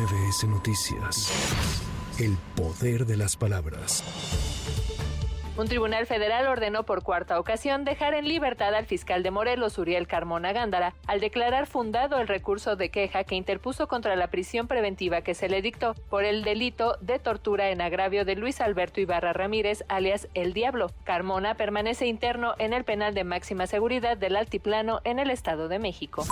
MBS Noticias. El poder de las palabras. Un tribunal federal ordenó por cuarta ocasión dejar en libertad al fiscal de Morelos, Uriel Carmona Gándara, al declarar fundado el recurso de queja que interpuso contra la prisión preventiva que se le dictó por el delito de tortura en agravio de Luis Alberto Ibarra Ramírez, alias El Diablo. Carmona permanece interno en el penal de máxima seguridad del Altiplano en el Estado de México.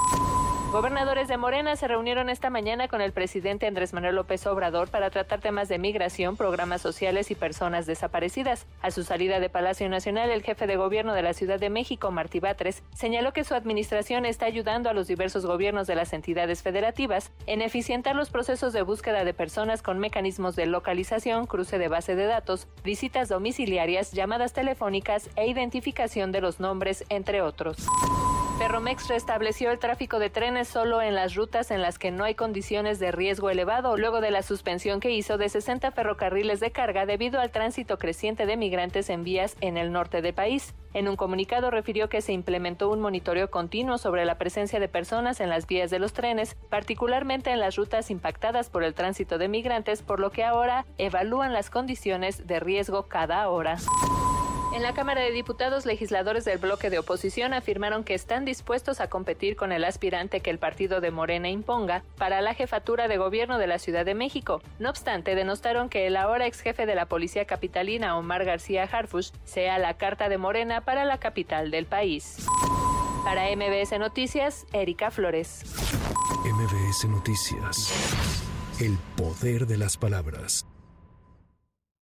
Gobernadores de Morena se reunieron esta mañana con el presidente Andrés Manuel López Obrador para tratar temas de migración, programas sociales y personas desaparecidas. A su salida de Palacio Nacional, el jefe de gobierno de la Ciudad de México, Martí Batres, señaló que su administración está ayudando a los diversos gobiernos de las entidades federativas en eficientar los procesos de búsqueda de personas con mecanismos de localización, cruce de base de datos, visitas domiciliarias, llamadas telefónicas e identificación de los nombres, entre otros. Ferromex restableció el tráfico de trenes solo en las rutas en las que no hay condiciones de riesgo elevado, luego de la suspensión que hizo de 60 ferrocarriles de carga debido al tránsito creciente de migrantes en vías en el norte del país. En un comunicado refirió que se implementó un monitoreo continuo sobre la presencia de personas en las vías de los trenes, particularmente en las rutas impactadas por el tránsito de migrantes, por lo que ahora evalúan las condiciones de riesgo cada hora. En la Cámara de Diputados, legisladores del bloque de oposición afirmaron que están dispuestos a competir con el aspirante que el partido de Morena imponga para la jefatura de gobierno de la Ciudad de México. No obstante, denostaron que el ahora ex jefe de la Policía Capitalina, Omar García Harfush, sea la carta de Morena para la capital del país. Para MBS Noticias, Erika Flores. MBS Noticias. El poder de las palabras.